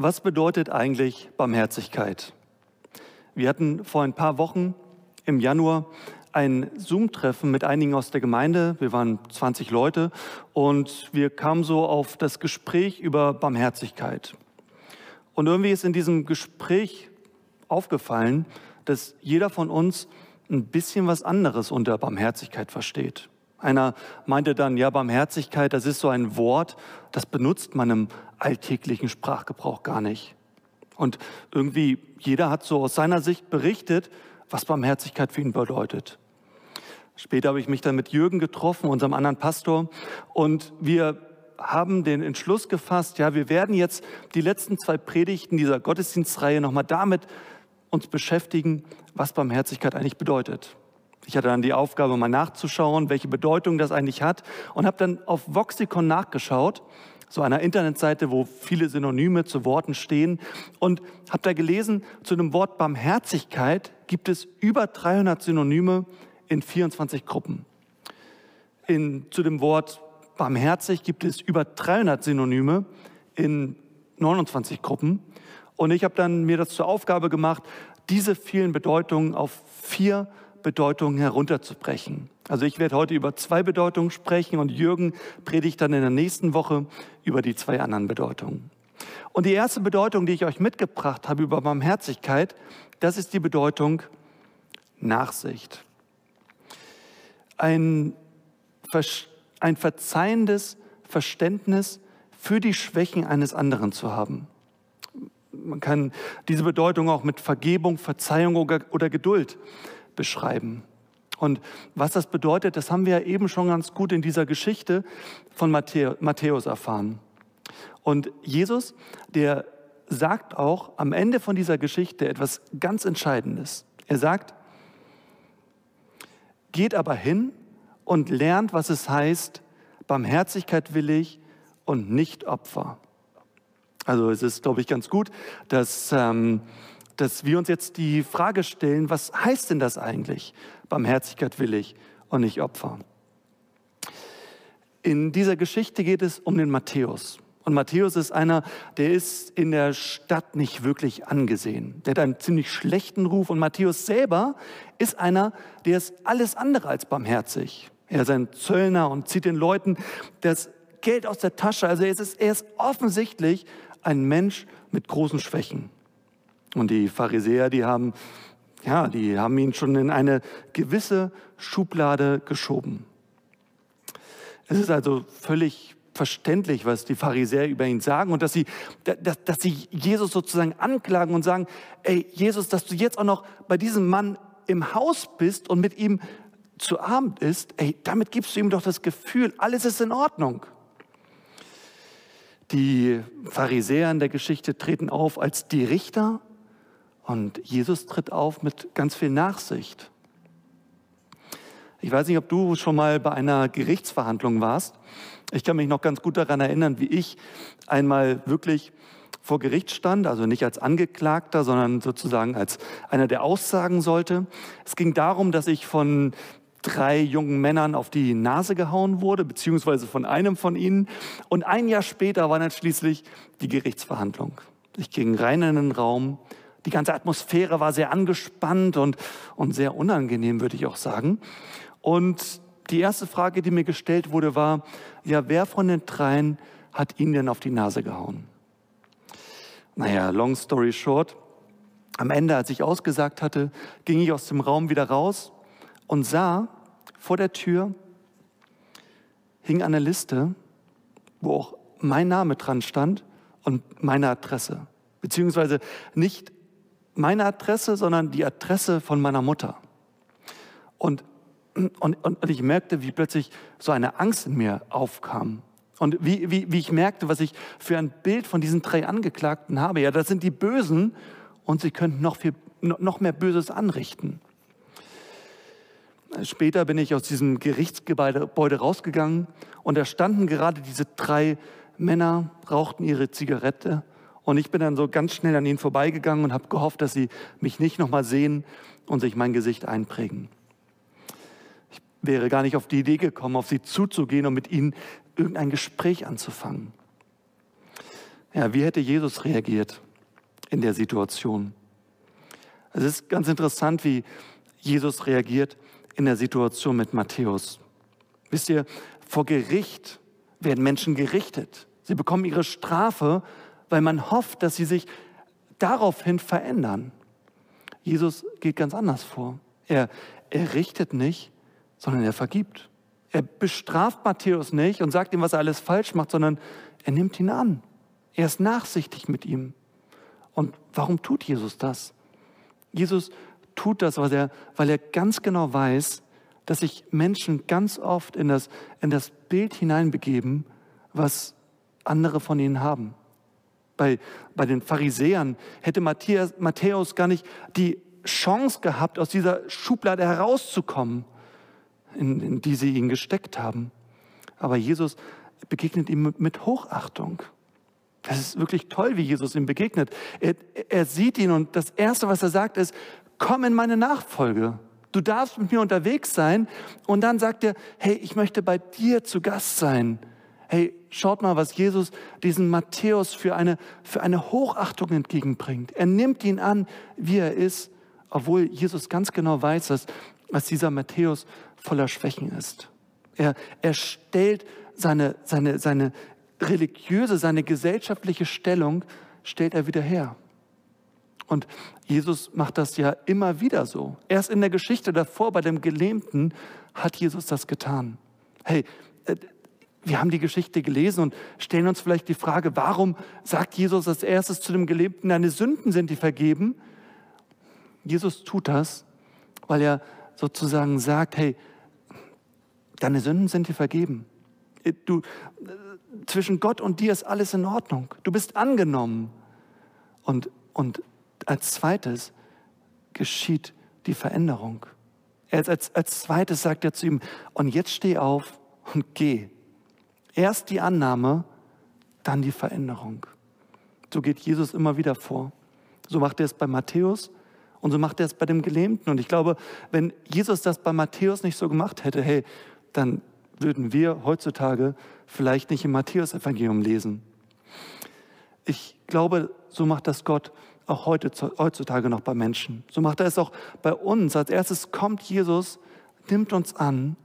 Was bedeutet eigentlich Barmherzigkeit? Wir hatten vor ein paar Wochen im Januar ein Zoom-Treffen mit einigen aus der Gemeinde. Wir waren 20 Leute und wir kamen so auf das Gespräch über Barmherzigkeit. Und irgendwie ist in diesem Gespräch aufgefallen, dass jeder von uns ein bisschen was anderes unter Barmherzigkeit versteht. Einer meinte dann, ja, Barmherzigkeit, das ist so ein Wort, das benutzt man im alltäglichen Sprachgebrauch gar nicht. Und irgendwie jeder hat so aus seiner Sicht berichtet, was Barmherzigkeit für ihn bedeutet. Später habe ich mich dann mit Jürgen getroffen, unserem anderen Pastor, und wir haben den Entschluss gefasst, ja, wir werden jetzt die letzten zwei Predigten dieser Gottesdienstreihe nochmal damit uns beschäftigen, was Barmherzigkeit eigentlich bedeutet. Ich hatte dann die Aufgabe, mal nachzuschauen, welche Bedeutung das eigentlich hat und habe dann auf Voxicon nachgeschaut, so einer Internetseite, wo viele Synonyme zu Worten stehen und habe da gelesen, zu dem Wort Barmherzigkeit gibt es über 300 Synonyme in 24 Gruppen. In, zu dem Wort barmherzig gibt es über 300 Synonyme in 29 Gruppen. Und ich habe dann mir das zur Aufgabe gemacht, diese vielen Bedeutungen auf vier Bedeutungen herunterzubrechen. Also ich werde heute über zwei Bedeutungen sprechen und Jürgen predigt dann in der nächsten Woche über die zwei anderen Bedeutungen. Und die erste Bedeutung, die ich euch mitgebracht habe über Barmherzigkeit, das ist die Bedeutung Nachsicht. Ein, ein verzeihendes Verständnis für die Schwächen eines anderen zu haben. Man kann diese Bedeutung auch mit Vergebung, Verzeihung oder Geduld beschreiben. Und was das bedeutet, das haben wir ja eben schon ganz gut in dieser Geschichte von Matthäus erfahren. Und Jesus, der sagt auch am Ende von dieser Geschichte etwas ganz Entscheidendes. Er sagt, geht aber hin und lernt, was es heißt, Barmherzigkeit will ich und nicht Opfer. Also es ist, glaube ich, ganz gut, dass, ähm, dass wir uns jetzt die Frage stellen, was heißt denn das eigentlich? Barmherzigkeit will ich und nicht Opfer. In dieser Geschichte geht es um den Matthäus. Und Matthäus ist einer, der ist in der Stadt nicht wirklich angesehen. Der hat einen ziemlich schlechten Ruf. Und Matthäus selber ist einer, der ist alles andere als barmherzig. Er ist ein Zöllner und zieht den Leuten das Geld aus der Tasche. Also er ist, er ist offensichtlich ein Mensch mit großen Schwächen. Und die Pharisäer, die haben, ja, die haben ihn schon in eine gewisse Schublade geschoben. Es ist also völlig verständlich, was die Pharisäer über ihn sagen und dass sie, dass, dass sie Jesus sozusagen anklagen und sagen, ey Jesus, dass du jetzt auch noch bei diesem Mann im Haus bist und mit ihm zu Abend isst, ey, damit gibst du ihm doch das Gefühl, alles ist in Ordnung. Die Pharisäer in der Geschichte treten auf als die Richter und Jesus tritt auf mit ganz viel Nachsicht. Ich weiß nicht, ob du schon mal bei einer Gerichtsverhandlung warst. Ich kann mich noch ganz gut daran erinnern, wie ich einmal wirklich vor Gericht stand, also nicht als Angeklagter, sondern sozusagen als einer, der aussagen sollte. Es ging darum, dass ich von drei jungen Männern auf die Nase gehauen wurde, beziehungsweise von einem von ihnen. Und ein Jahr später war dann schließlich die Gerichtsverhandlung. Ich ging rein in den Raum. Die ganze Atmosphäre war sehr angespannt und, und sehr unangenehm, würde ich auch sagen. Und die erste Frage, die mir gestellt wurde, war, ja, wer von den dreien hat ihn denn auf die Nase gehauen? Naja, long story short. Am Ende, als ich ausgesagt hatte, ging ich aus dem Raum wieder raus und sah vor der Tür hing eine Liste, wo auch mein Name dran stand und meine Adresse. Beziehungsweise nicht meine Adresse, sondern die Adresse von meiner Mutter. Und, und, und ich merkte, wie plötzlich so eine Angst in mir aufkam. Und wie, wie, wie ich merkte, was ich für ein Bild von diesen drei Angeklagten habe. Ja, das sind die Bösen und sie könnten noch, viel, noch mehr Böses anrichten. Später bin ich aus diesem Gerichtsgebäude rausgegangen und da standen gerade diese drei Männer, rauchten ihre Zigarette und ich bin dann so ganz schnell an ihnen vorbeigegangen und habe gehofft, dass sie mich nicht nochmal sehen und sich mein Gesicht einprägen. Ich wäre gar nicht auf die Idee gekommen, auf sie zuzugehen und mit ihnen irgendein Gespräch anzufangen. Ja, wie hätte Jesus reagiert in der Situation? Es ist ganz interessant, wie Jesus reagiert in der Situation mit Matthäus. Wisst ihr, vor Gericht werden Menschen gerichtet. Sie bekommen ihre Strafe, weil man hofft, dass sie sich daraufhin verändern. Jesus geht ganz anders vor. Er, er richtet nicht, sondern er vergibt. Er bestraft Matthäus nicht und sagt ihm, was er alles falsch macht, sondern er nimmt ihn an. Er ist nachsichtig mit ihm. Und warum tut Jesus das? Jesus tut das, weil er, weil er ganz genau weiß, dass sich Menschen ganz oft in das, in das Bild hineinbegeben, was andere von ihnen haben. Bei, bei den Pharisäern hätte Matthäus, Matthäus gar nicht die Chance gehabt, aus dieser Schublade herauszukommen, in, in die sie ihn gesteckt haben. Aber Jesus begegnet ihm mit Hochachtung. Das ist wirklich toll, wie Jesus ihm begegnet. Er, er sieht ihn und das Erste, was er sagt, ist, komm in meine Nachfolge. Du darfst mit mir unterwegs sein. Und dann sagt er, hey, ich möchte bei dir zu Gast sein. Hey, schaut mal, was Jesus diesen Matthäus für eine, für eine Hochachtung entgegenbringt. Er nimmt ihn an, wie er ist, obwohl Jesus ganz genau weiß, dass, dass dieser Matthäus voller Schwächen ist. Er, er stellt seine, seine, seine religiöse, seine gesellschaftliche Stellung, stellt er wieder her. Und Jesus macht das ja immer wieder so. Erst in der Geschichte davor bei dem Gelähmten hat Jesus das getan. Hey, äh, wir haben die Geschichte gelesen und stellen uns vielleicht die Frage, warum sagt Jesus als erstes zu dem Gelähmten, deine Sünden sind die vergeben? Jesus tut das, weil er sozusagen sagt, hey, deine Sünden sind dir vergeben. Du, zwischen Gott und dir ist alles in Ordnung. Du bist angenommen. Und, und als zweites geschieht die Veränderung. Als, als, als zweites sagt er zu ihm, und jetzt steh auf und geh. Erst die Annahme, dann die Veränderung. So geht Jesus immer wieder vor. So macht er es bei Matthäus und so macht er es bei dem Gelähmten. Und ich glaube, wenn Jesus das bei Matthäus nicht so gemacht hätte, hey, dann würden wir heutzutage vielleicht nicht im Matthäus-Evangelium lesen. Ich glaube, so macht das Gott auch heute, heutzutage noch bei Menschen. So macht er es auch bei uns. Als erstes kommt Jesus, nimmt uns an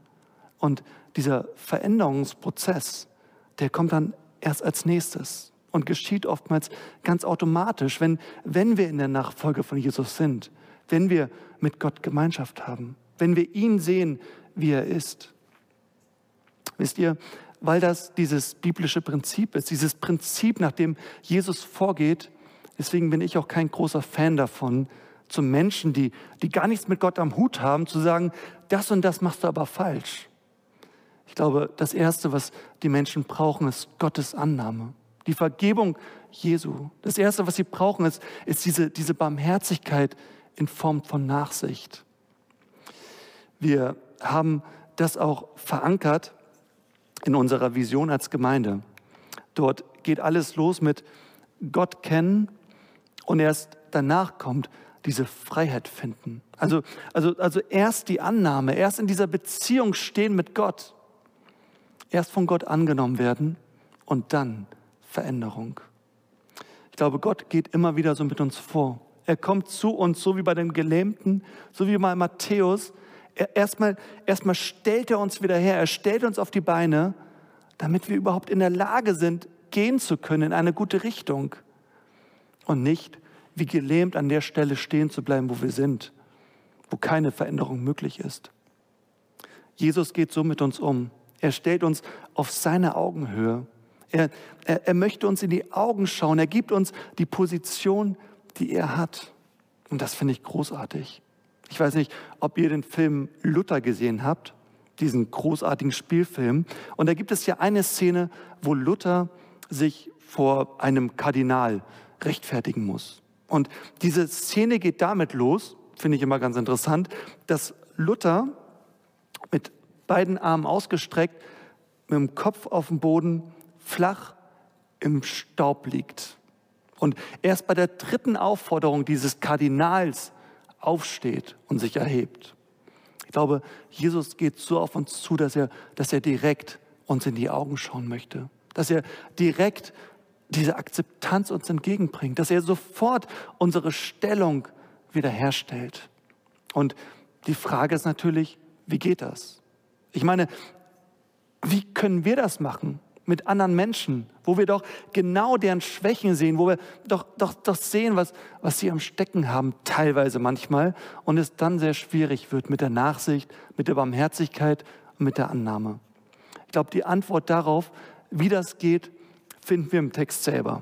und dieser Veränderungsprozess, der kommt dann erst als nächstes und geschieht oftmals ganz automatisch, wenn, wenn wir in der Nachfolge von Jesus sind, wenn wir mit Gott Gemeinschaft haben, wenn wir ihn sehen, wie er ist. Wisst ihr, weil das dieses biblische Prinzip ist, dieses Prinzip, nach dem Jesus vorgeht, deswegen bin ich auch kein großer Fan davon, zu Menschen, die, die gar nichts mit Gott am Hut haben, zu sagen, das und das machst du aber falsch. Ich glaube, das Erste, was die Menschen brauchen, ist Gottes Annahme. Die Vergebung Jesu. Das Erste, was sie brauchen, ist, ist diese, diese Barmherzigkeit in Form von Nachsicht. Wir haben das auch verankert in unserer Vision als Gemeinde. Dort geht alles los mit Gott kennen und erst danach kommt diese Freiheit finden. Also, also, also erst die Annahme, erst in dieser Beziehung stehen mit Gott, erst von Gott angenommen werden und dann Veränderung. Ich glaube, Gott geht immer wieder so mit uns vor. Er kommt zu uns, so wie bei dem Gelähmten, so wie bei Matthäus, erstmal, erstmal stellt er uns wieder her, er stellt uns auf die Beine, damit wir überhaupt in der Lage sind, gehen zu können in eine gute Richtung und nicht wie gelähmt an der Stelle stehen zu bleiben, wo wir sind, wo keine Veränderung möglich ist. Jesus geht so mit uns um. Er stellt uns auf seine Augenhöhe. Er, er, er möchte uns in die Augen schauen. Er gibt uns die Position, die er hat. Und das finde ich großartig. Ich weiß nicht, ob ihr den Film Luther gesehen habt, diesen großartigen Spielfilm. Und da gibt es ja eine Szene, wo Luther sich vor einem Kardinal rechtfertigen muss. Und diese Szene geht damit los, finde ich immer ganz interessant, dass Luther mit beiden Armen ausgestreckt, mit dem Kopf auf dem Boden, flach im Staub liegt. Und erst bei der dritten Aufforderung dieses Kardinals aufsteht und sich erhebt. Ich glaube, Jesus geht so auf uns zu, dass er, dass er direkt uns in die Augen schauen möchte. Dass er direkt diese Akzeptanz uns entgegenbringt, dass er sofort unsere Stellung wiederherstellt. Und die Frage ist natürlich, wie geht das? Ich meine, wie können wir das machen mit anderen Menschen, wo wir doch genau deren Schwächen sehen, wo wir doch, doch, doch sehen, was, was sie am Stecken haben, teilweise manchmal, und es dann sehr schwierig wird mit der Nachsicht, mit der Barmherzigkeit und mit der Annahme. Ich glaube, die Antwort darauf, wie das geht, finden wir im Text selber.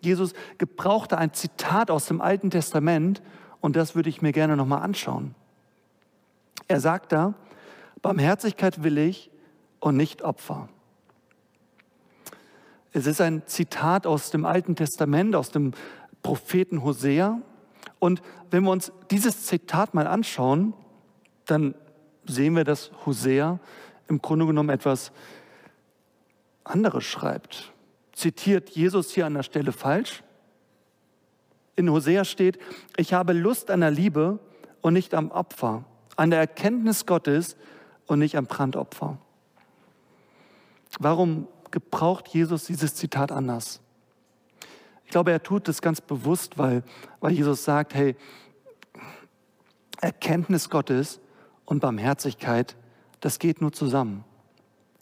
Jesus gebrauchte ein Zitat aus dem Alten Testament und das würde ich mir gerne nochmal anschauen. Er sagt da, Barmherzigkeit will ich und nicht Opfer. Es ist ein Zitat aus dem Alten Testament, aus dem Propheten Hosea. Und wenn wir uns dieses Zitat mal anschauen, dann sehen wir, dass Hosea im Grunde genommen etwas anderes schreibt. Zitiert Jesus hier an der Stelle falsch? In Hosea steht, ich habe Lust an der Liebe und nicht am Opfer, an der Erkenntnis Gottes und nicht am Brandopfer. Warum gebraucht Jesus dieses Zitat anders? Ich glaube, er tut es ganz bewusst, weil, weil Jesus sagt, hey, Erkenntnis Gottes und Barmherzigkeit, das geht nur zusammen.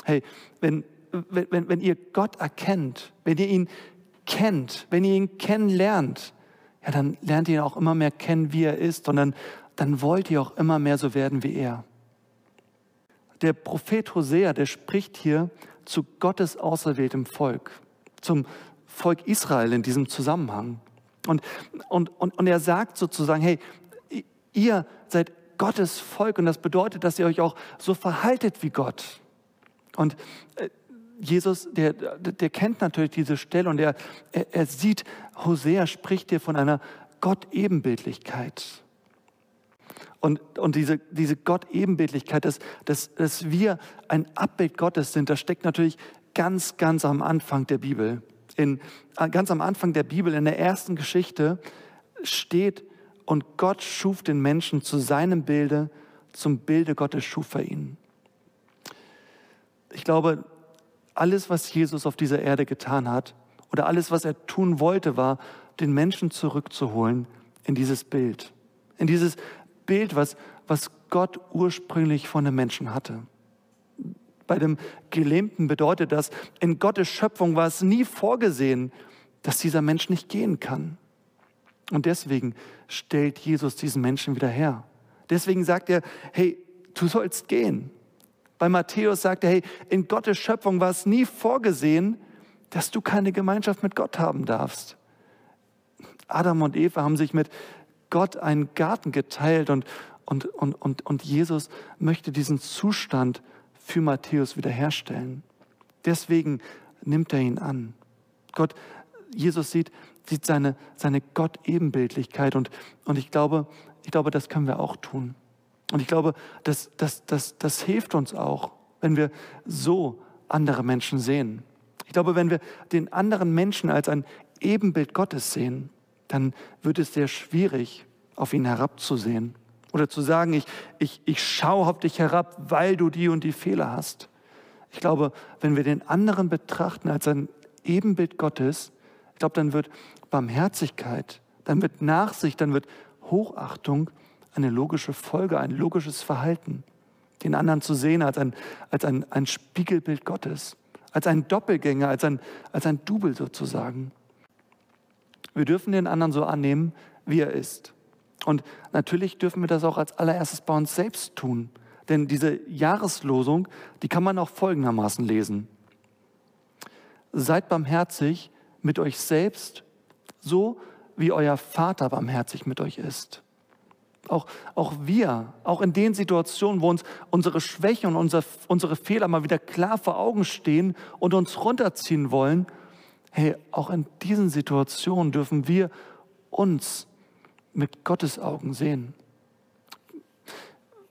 Hey, wenn, wenn, wenn ihr Gott erkennt, wenn ihr ihn kennt, wenn ihr ihn kennenlernt, ja, dann lernt ihr ihn auch immer mehr kennen, wie er ist, dann, dann wollt ihr auch immer mehr so werden wie er. Der Prophet Hosea, der spricht hier zu Gottes auserwähltem Volk, zum Volk Israel in diesem Zusammenhang. Und, und, und, und er sagt sozusagen, hey, ihr seid Gottes Volk und das bedeutet, dass ihr euch auch so verhaltet wie Gott. Und äh, Jesus, der, der kennt natürlich diese Stelle und er, er, er sieht, Hosea spricht hier von einer Gott-Ebenbildlichkeit. Und, und diese, diese Gott-Ebenbildlichkeit, dass, dass, dass wir ein Abbild Gottes sind, das steckt natürlich ganz, ganz am Anfang der Bibel. In, ganz am Anfang der Bibel, in der ersten Geschichte, steht, und Gott schuf den Menschen zu seinem Bilde, zum Bilde Gottes schuf er ihn. Ich glaube, alles, was Jesus auf dieser Erde getan hat, oder alles, was er tun wollte, war, den Menschen zurückzuholen in dieses Bild. In dieses Bild, was, was Gott ursprünglich von den Menschen hatte. Bei dem Gelähmten bedeutet das, in Gottes Schöpfung war es nie vorgesehen, dass dieser Mensch nicht gehen kann. Und deswegen stellt Jesus diesen Menschen wieder her. Deswegen sagt er, hey, du sollst gehen. Bei Matthäus sagt er, hey, in Gottes Schöpfung war es nie vorgesehen, dass du keine Gemeinschaft mit Gott haben darfst. Adam und Eva haben sich mit Gott einen Garten geteilt und, und, und, und, und Jesus möchte diesen Zustand für Matthäus wiederherstellen. Deswegen nimmt er ihn an. Gott, Jesus sieht, sieht seine, seine Gott-Ebenbildlichkeit und, und ich glaube, ich glaube, das können wir auch tun. Und ich glaube, das, das, das, das hilft uns auch, wenn wir so andere Menschen sehen. Ich glaube, wenn wir den anderen Menschen als ein Ebenbild Gottes sehen, dann wird es sehr schwierig, auf ihn herabzusehen. Oder zu sagen, ich, ich, ich schaue auf dich herab, weil du die und die Fehler hast. Ich glaube, wenn wir den anderen betrachten als ein Ebenbild Gottes, ich glaube, dann wird Barmherzigkeit, dann wird Nachsicht, dann wird Hochachtung eine logische Folge, ein logisches Verhalten. Den anderen zu sehen als ein, als ein, ein Spiegelbild Gottes, als ein Doppelgänger, als ein, als ein Double sozusagen. Wir dürfen den anderen so annehmen, wie er ist. Und natürlich dürfen wir das auch als allererstes bei uns selbst tun. Denn diese Jahreslosung, die kann man auch folgendermaßen lesen. Seid barmherzig mit euch selbst, so wie euer Vater barmherzig mit euch ist. Auch, auch wir, auch in den Situationen, wo uns unsere Schwächen und unser, unsere Fehler mal wieder klar vor Augen stehen und uns runterziehen wollen, hey, auch in diesen Situationen dürfen wir uns mit Gottes Augen sehen.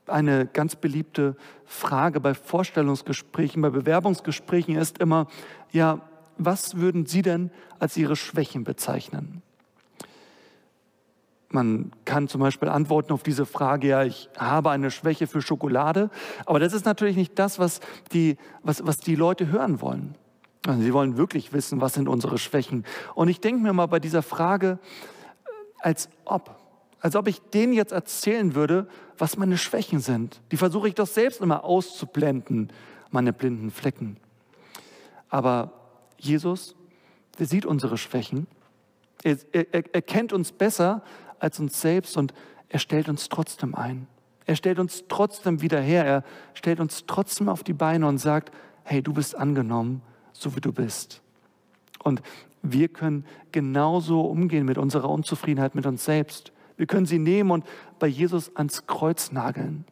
Eine ganz beliebte Frage bei Vorstellungsgesprächen, bei Bewerbungsgesprächen ist immer, ja, was würden Sie denn als Ihre Schwächen bezeichnen? Man kann zum Beispiel antworten auf diese Frage, ja, ich habe eine Schwäche für Schokolade, aber das ist natürlich nicht das, was die, was, was die Leute hören wollen. Also sie wollen wirklich wissen, was sind unsere Schwächen. Und ich denke mir mal bei dieser Frage, als ob, als ob ich denen jetzt erzählen würde, was meine Schwächen sind. Die versuche ich doch selbst immer auszublenden, meine blinden Flecken. Aber Jesus, der sieht unsere Schwächen. Er, er, er kennt uns besser als uns selbst und er stellt uns trotzdem ein. Er stellt uns trotzdem wieder her. Er stellt uns trotzdem auf die Beine und sagt, hey, du bist angenommen, so wie du bist. Und wir können genauso umgehen mit unserer Unzufriedenheit mit uns selbst. Wir können sie nehmen und bei Jesus ans Kreuz nageln.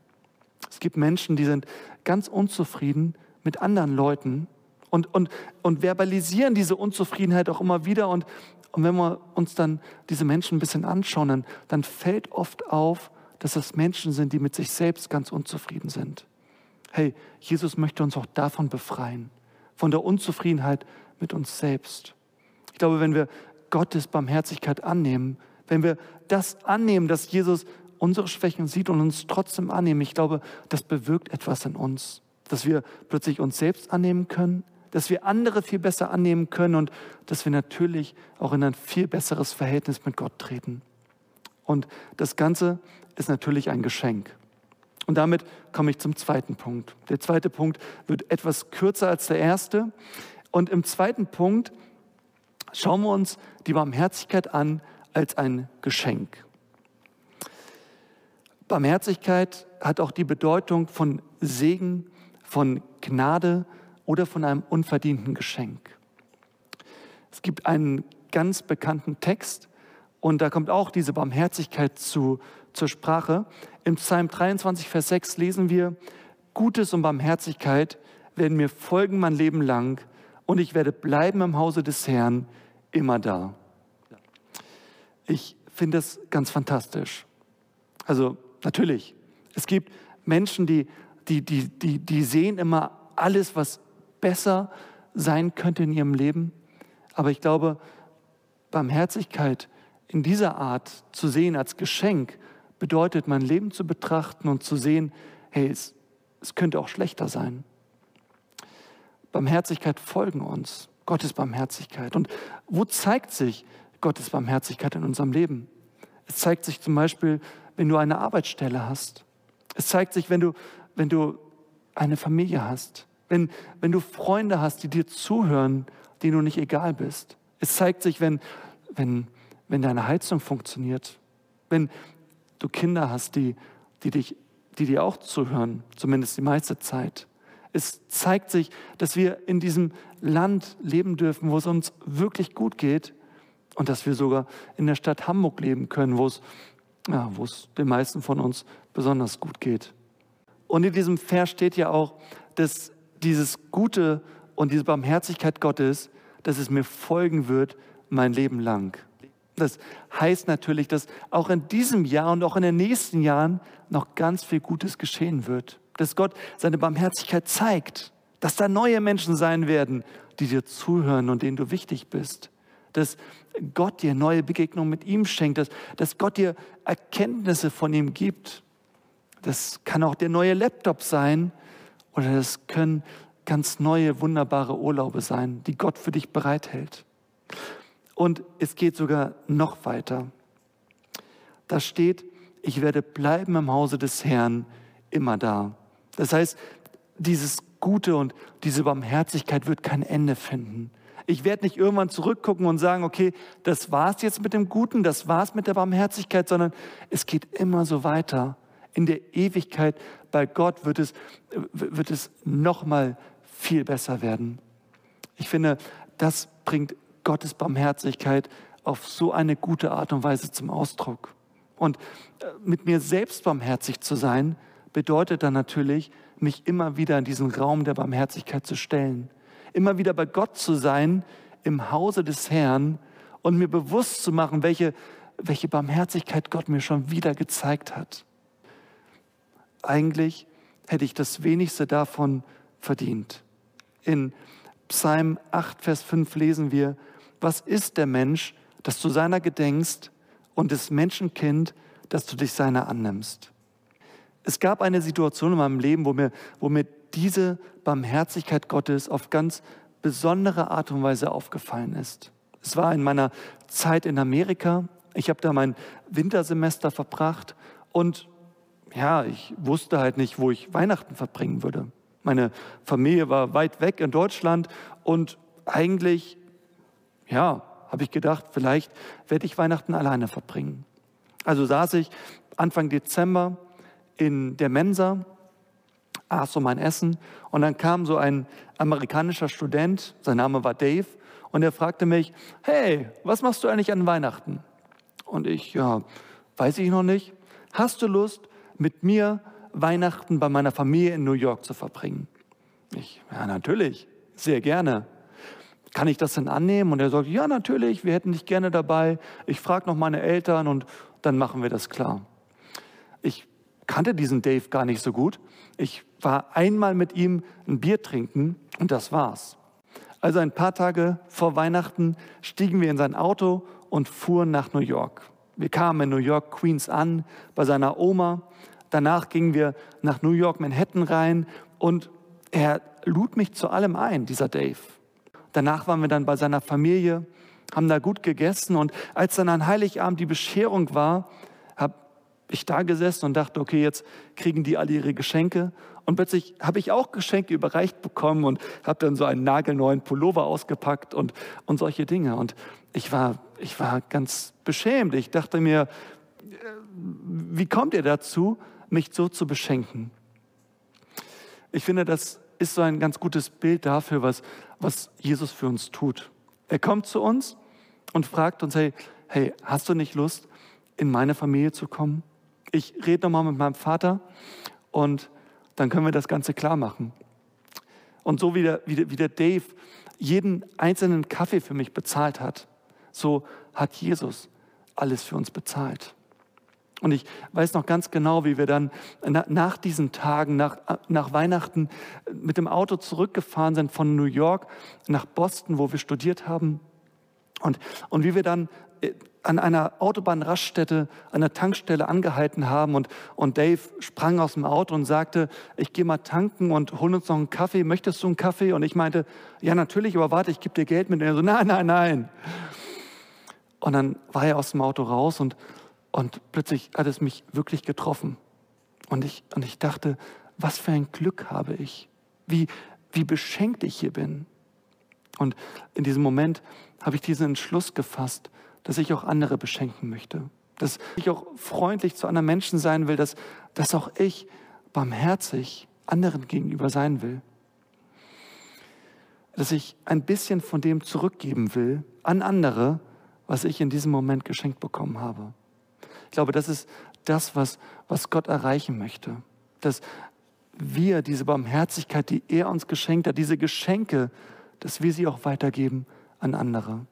Es gibt Menschen, die sind ganz unzufrieden mit anderen Leuten und, und, und verbalisieren diese Unzufriedenheit auch immer wieder. Und, und wenn wir uns dann diese Menschen ein bisschen anschauen, dann, dann fällt oft auf, dass das Menschen sind, die mit sich selbst ganz unzufrieden sind. Hey, Jesus möchte uns auch davon befreien, von der Unzufriedenheit mit uns selbst. Ich glaube, wenn wir Gottes Barmherzigkeit annehmen, wenn wir das annehmen, dass Jesus unsere Schwächen sieht und uns trotzdem annehmen, ich glaube, das bewirkt etwas in uns, dass wir plötzlich uns selbst annehmen können, dass wir andere viel besser annehmen können und dass wir natürlich auch in ein viel besseres Verhältnis mit Gott treten. Und das Ganze ist natürlich ein Geschenk. Und damit komme ich zum zweiten Punkt. Der zweite Punkt wird etwas kürzer als der erste. Und im zweiten Punkt schauen wir uns die Barmherzigkeit an als ein Geschenk. Barmherzigkeit hat auch die Bedeutung von Segen, von Gnade oder von einem unverdienten Geschenk. Es gibt einen ganz bekannten Text und da kommt auch diese Barmherzigkeit zu, zur Sprache. Im Psalm 23, Vers 6 lesen wir, Gutes und Barmherzigkeit werden mir folgen mein Leben lang und ich werde bleiben im Hause des Herrn immer da. Ich finde es ganz fantastisch. Also natürlich, es gibt Menschen, die, die, die, die, die sehen immer alles, was besser sein könnte in ihrem Leben. Aber ich glaube, Barmherzigkeit in dieser Art zu sehen als Geschenk bedeutet, mein Leben zu betrachten und zu sehen, hey, es, es könnte auch schlechter sein. Barmherzigkeit folgen uns, Gottes Barmherzigkeit. Und wo zeigt sich Gottes Barmherzigkeit in unserem Leben? Es zeigt sich zum Beispiel, wenn du eine Arbeitsstelle hast. Es zeigt sich, wenn du, wenn du eine Familie hast. Wenn, wenn du Freunde hast, die dir zuhören, denen du nicht egal bist. Es zeigt sich, wenn, wenn, wenn deine Heizung funktioniert. Wenn, du Kinder hast, die, die, dich, die dir auch zuhören, zumindest die meiste Zeit. Es zeigt sich, dass wir in diesem Land leben dürfen, wo es uns wirklich gut geht und dass wir sogar in der Stadt Hamburg leben können, wo es, ja, wo es den meisten von uns besonders gut geht. Und in diesem Vers steht ja auch, dass dieses Gute und diese Barmherzigkeit Gottes, dass es mir folgen wird mein Leben lang. Das heißt natürlich, dass auch in diesem Jahr und auch in den nächsten Jahren noch ganz viel Gutes geschehen wird. Dass Gott seine Barmherzigkeit zeigt, dass da neue Menschen sein werden, die dir zuhören und denen du wichtig bist. Dass Gott dir neue Begegnungen mit ihm schenkt, dass, dass Gott dir Erkenntnisse von ihm gibt. Das kann auch der neue Laptop sein oder das können ganz neue, wunderbare Urlaube sein, die Gott für dich bereithält. Und es geht sogar noch weiter. Da steht, ich werde bleiben im Hause des Herrn immer da. Das heißt, dieses Gute und diese Barmherzigkeit wird kein Ende finden. Ich werde nicht irgendwann zurückgucken und sagen, okay, das war's jetzt mit dem Guten, das war's mit der Barmherzigkeit, sondern es geht immer so weiter. In der Ewigkeit bei Gott wird es, wird es noch mal viel besser werden. Ich finde, das bringt Gottes Barmherzigkeit auf so eine gute Art und Weise zum Ausdruck. Und äh, mit mir selbst barmherzig zu sein, bedeutet dann natürlich, mich immer wieder in diesen Raum der Barmherzigkeit zu stellen. Immer wieder bei Gott zu sein, im Hause des Herrn und mir bewusst zu machen, welche, welche Barmherzigkeit Gott mir schon wieder gezeigt hat. Eigentlich hätte ich das wenigste davon verdient. In Psalm 8, Vers 5 lesen wir, was ist der Mensch, dass du seiner gedenkst und das Menschenkind, dass du dich seiner annimmst? Es gab eine Situation in meinem Leben, wo mir, wo mir diese Barmherzigkeit Gottes auf ganz besondere Art und Weise aufgefallen ist. Es war in meiner Zeit in Amerika. Ich habe da mein Wintersemester verbracht und ja, ich wusste halt nicht, wo ich Weihnachten verbringen würde. Meine Familie war weit weg in Deutschland und eigentlich, ja, habe ich gedacht, vielleicht werde ich Weihnachten alleine verbringen. Also saß ich Anfang Dezember in der Mensa, aß so mein Essen und dann kam so ein amerikanischer Student, sein Name war Dave, und er fragte mich, hey, was machst du eigentlich an Weihnachten? Und ich, ja, weiß ich noch nicht. Hast du Lust, mit mir Weihnachten bei meiner Familie in New York zu verbringen? Ich, ja, natürlich, sehr gerne. Kann ich das denn annehmen? Und er sagt, ja, natürlich, wir hätten dich gerne dabei. Ich frage noch meine Eltern und dann machen wir das klar. Ich kannte diesen Dave gar nicht so gut. Ich war einmal mit ihm ein Bier trinken und das war's. Also ein paar Tage vor Weihnachten stiegen wir in sein Auto und fuhren nach New York. Wir kamen in New York Queens an bei seiner Oma. Danach gingen wir nach New York Manhattan rein und er lud mich zu allem ein, dieser Dave. Danach waren wir dann bei seiner Familie, haben da gut gegessen und als dann an Heiligabend die Bescherung war, habe ich da gesessen und dachte, okay, jetzt kriegen die alle ihre Geschenke und plötzlich habe ich auch Geschenke überreicht bekommen und habe dann so einen nagelneuen Pullover ausgepackt und, und solche Dinge. Und ich war, ich war ganz beschämt. Ich dachte mir, äh, wie kommt ihr dazu, mich so zu beschenken? Ich finde, das ist so ein ganz gutes Bild dafür, was, was Jesus für uns tut. Er kommt zu uns und fragt uns, hey, hey, hast du nicht Lust, in meine Familie zu kommen? Ich rede nochmal mit meinem Vater und dann können wir das Ganze klar machen. Und so wie der, wie der, wie der Dave jeden einzelnen Kaffee für mich bezahlt hat, so hat Jesus alles für uns bezahlt. Und ich weiß noch ganz genau, wie wir dann nach diesen Tagen, nach, nach Weihnachten mit dem Auto zurückgefahren sind von New York nach Boston, wo wir studiert haben. Und, und wie wir dann äh, an einer Autobahnraststätte, an der Tankstelle angehalten haben und, und Dave sprang aus dem Auto und sagte, ich gehe mal tanken und hol uns noch einen Kaffee. Möchtest du einen Kaffee? Und ich meinte, ja natürlich, aber warte, ich gebe dir Geld mit. Und er so, nein, nein, nein. Und dann war er aus dem Auto raus und, und plötzlich hat es mich wirklich getroffen. Und ich, und ich dachte, was für ein Glück habe ich. Wie, wie beschenkt ich hier bin. Und in diesem Moment habe ich diesen Entschluss gefasst, dass ich auch andere beschenken möchte. Dass ich auch freundlich zu anderen Menschen sein will, dass, dass auch ich barmherzig anderen gegenüber sein will. Dass ich ein bisschen von dem zurückgeben will an andere, was ich in diesem Moment geschenkt bekommen habe. Ich glaube, das ist das, was, was Gott erreichen möchte. Dass wir diese Barmherzigkeit, die er uns geschenkt hat, diese Geschenke, dass wir sie auch weitergeben an andere.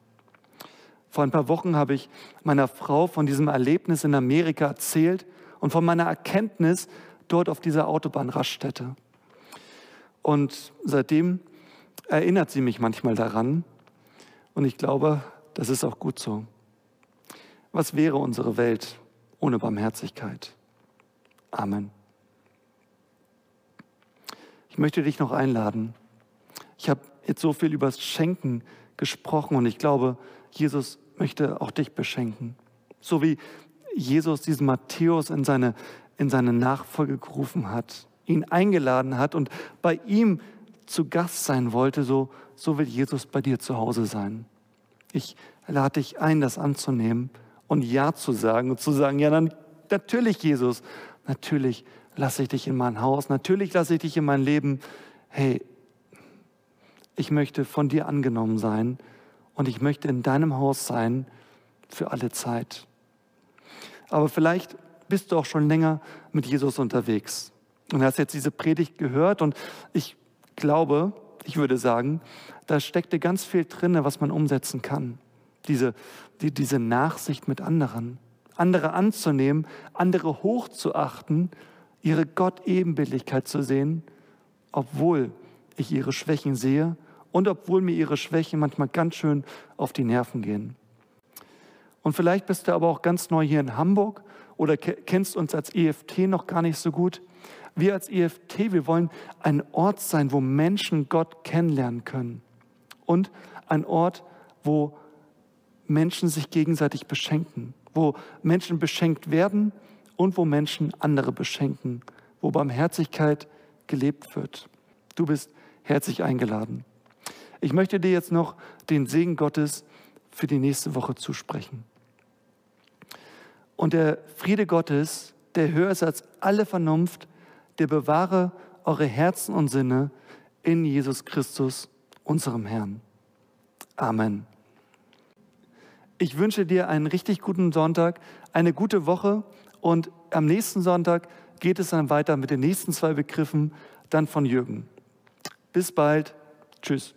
Vor ein paar Wochen habe ich meiner Frau von diesem Erlebnis in Amerika erzählt und von meiner Erkenntnis dort auf dieser Autobahnraststätte. Und seitdem erinnert sie mich manchmal daran. Und ich glaube, das ist auch gut so. Was wäre unsere Welt ohne Barmherzigkeit? Amen. Ich möchte dich noch einladen. Ich habe jetzt so viel über das Schenken gesprochen und ich glaube, Jesus möchte auch dich beschenken. So wie Jesus diesen Matthäus in seine, in seine Nachfolge gerufen hat, ihn eingeladen hat und bei ihm zu Gast sein wollte, so, so will Jesus bei dir zu Hause sein. Ich lade dich ein, das anzunehmen und Ja zu sagen und zu sagen, ja, dann, natürlich, Jesus, natürlich lasse ich dich in mein Haus, natürlich lasse ich dich in mein Leben. Hey, ich möchte von dir angenommen sein und ich möchte in deinem Haus sein für alle Zeit. Aber vielleicht bist du auch schon länger mit Jesus unterwegs und hast jetzt diese Predigt gehört und ich glaube, ich würde sagen, da steckte ganz viel drin, was man umsetzen kann. Diese, die, diese Nachsicht mit anderen, andere anzunehmen, andere hochzuachten, ihre Gott-Ebenbildlichkeit zu sehen, obwohl ich ihre Schwächen sehe und obwohl mir ihre Schwächen manchmal ganz schön auf die Nerven gehen. Und vielleicht bist du aber auch ganz neu hier in Hamburg oder kennst uns als EFT noch gar nicht so gut. Wir als EFT, wir wollen ein Ort sein, wo Menschen Gott kennenlernen können. und ein Ort, wo Menschen sich gegenseitig beschenken, wo Menschen beschenkt werden und wo Menschen andere beschenken, wo Barmherzigkeit gelebt wird. Du bist herzlich eingeladen. Ich möchte dir jetzt noch den Segen Gottes für die nächste Woche zusprechen. Und der Friede Gottes, der höher ist als alle Vernunft, der bewahre eure Herzen und Sinne in Jesus Christus, unserem Herrn. Amen. Ich wünsche dir einen richtig guten Sonntag, eine gute Woche und am nächsten Sonntag geht es dann weiter mit den nächsten zwei Begriffen, dann von Jürgen. Bis bald. Tschüss.